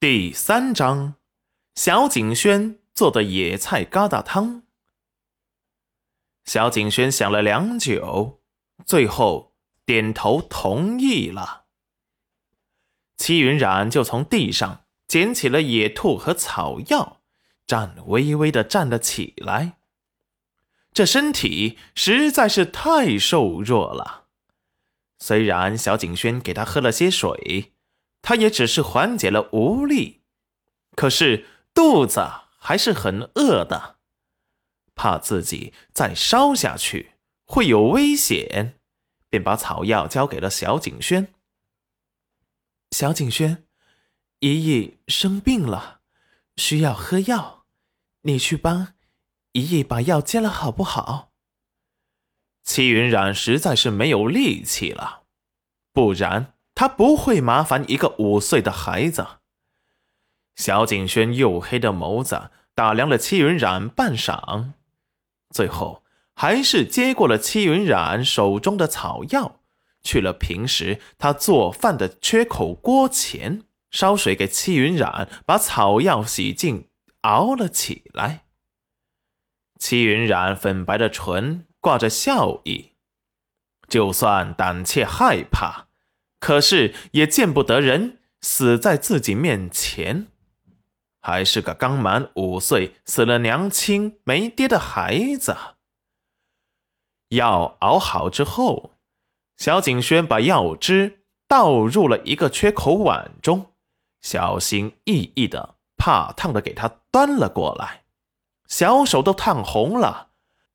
第三章，小景轩做的野菜疙瘩汤。小景轩想了良久，最后点头同意了。戚云染就从地上捡起了野兔和草药，颤巍巍的站了起来。这身体实在是太瘦弱了，虽然小景轩给他喝了些水。他也只是缓解了无力，可是肚子还是很饿的，怕自己再烧下去会有危险，便把草药交给了小景轩。小景轩，姨姨生病了，需要喝药，你去帮姨姨把药煎了好不好？戚云染实在是没有力气了，不然。他不会麻烦一个五岁的孩子。小景轩黝黑的眸子打量了戚云染半晌，最后还是接过了戚云染手中的草药，去了平时他做饭的缺口锅前，烧水给戚云染把草药洗净，熬了起来。戚云染粉白的唇挂着笑意，就算胆怯害怕。可是也见不得人死在自己面前，还是个刚满五岁、死了娘亲没爹的孩子。药熬好之后，小景轩把药汁倒入了一个缺口碗中，小心翼翼的、怕烫的给他端了过来，小手都烫红了。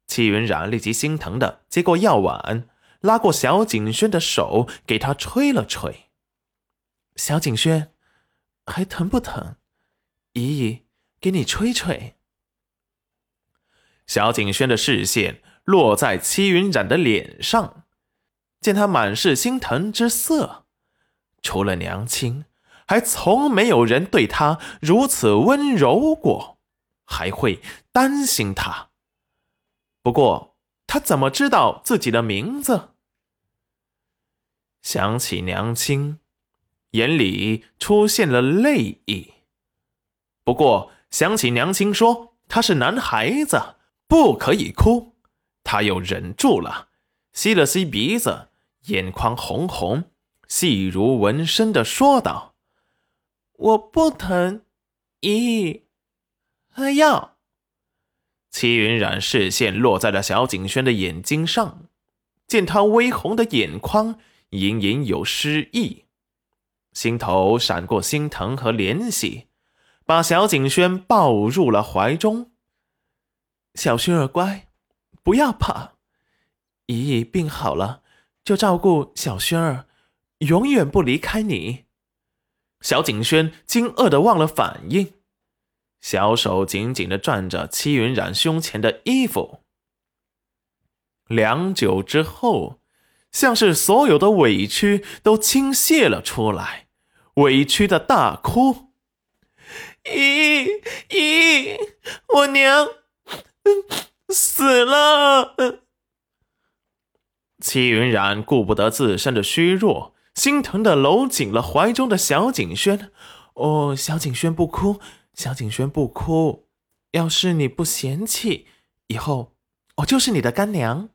戚云染立即心疼的接过药碗。拉过小景轩的手，给他吹了吹。小景轩，还疼不疼？姨姨，给你吹吹。小景轩的视线落在戚云染的脸上，见他满是心疼之色，除了娘亲，还从没有人对他如此温柔过，还会担心他。不过，他怎么知道自己的名字？想起娘亲，眼里出现了泪意。不过想起娘亲说他是男孩子，不可以哭，他又忍住了，吸了吸鼻子，眼眶红红，细如纹身的说道：“我不疼，姨，喝药。”齐云染视线落在了小景轩的眼睛上，见他微红的眼眶。隐隐有失意，心头闪过心疼和怜惜，把小景轩抱入了怀中。小轩儿乖，不要怕，姨姨病好了就照顾小轩儿，永远不离开你。小景轩惊愕的忘了反应，小手紧紧的攥着戚云染胸前的衣服。良久之后。像是所有的委屈都倾泻了出来，委屈的大哭。姨姨，我娘死了。戚云染顾不得自身的虚弱，心疼的搂紧了怀中的小景轩。哦，小景轩不哭，小景轩不哭。要是你不嫌弃，以后我就是你的干娘。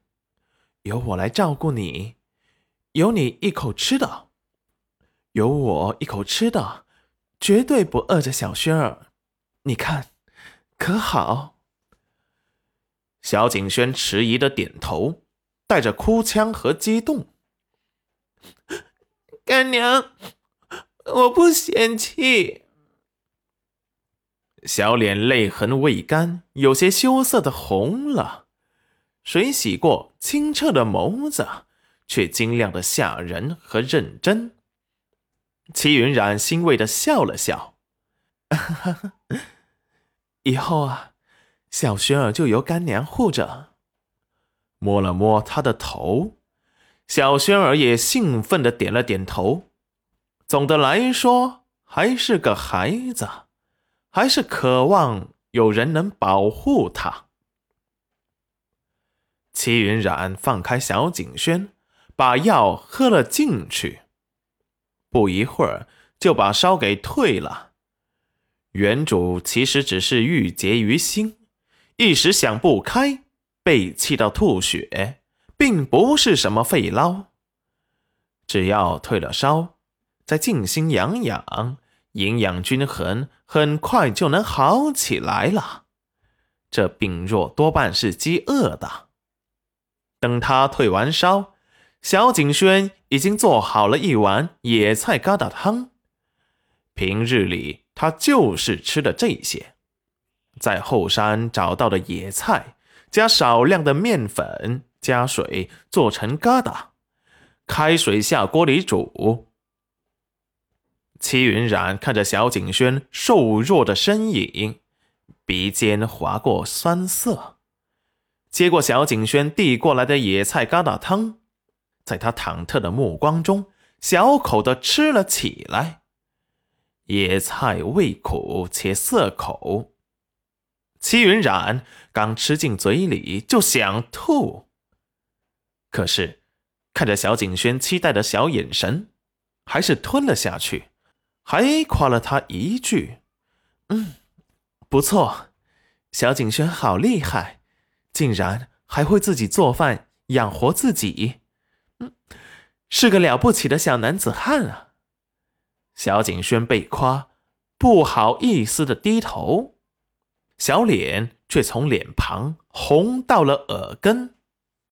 由我来照顾你，有你一口吃的，有我一口吃的，绝对不饿着小轩儿。你看，可好？小景轩迟疑的点头，带着哭腔和激动：“干娘，我不嫌弃。”小脸泪痕未干，有些羞涩的红了。水洗过清澈的眸子，却晶亮的吓人和认真。齐云染欣慰的笑了笑：“ 以后啊，小轩儿就由干娘护着。”摸了摸他的头，小轩儿也兴奋的点了点头。总的来说，还是个孩子，还是渴望有人能保护他。齐云染放开小景轩，把药喝了进去。不一会儿，就把烧给退了，原主其实只是郁结于心，一时想不开，被气到吐血，并不是什么肺痨。只要退了烧，再静心养养，营养均衡，很快就能好起来了。这病弱多半是饥饿的。等他退完烧，小景轩已经做好了一碗野菜疙瘩汤。平日里他就是吃的这些，在后山找到的野菜，加少量的面粉，加水做成疙瘩。开水下锅里煮。戚云染看着小景轩瘦弱的身影，鼻尖划过酸涩，接过小景轩递过来的野菜疙瘩汤，在他忐忑的目光中，小口的吃了起来。野菜味苦且涩口，戚云染刚吃进嘴里就想吐，可是。看着小景轩期待的小眼神，还是吞了下去，还夸了他一句：“嗯，不错，小景轩好厉害，竟然还会自己做饭养活自己，嗯，是个了不起的小男子汉啊。”小景轩被夸，不好意思的低头，小脸却从脸庞红到了耳根。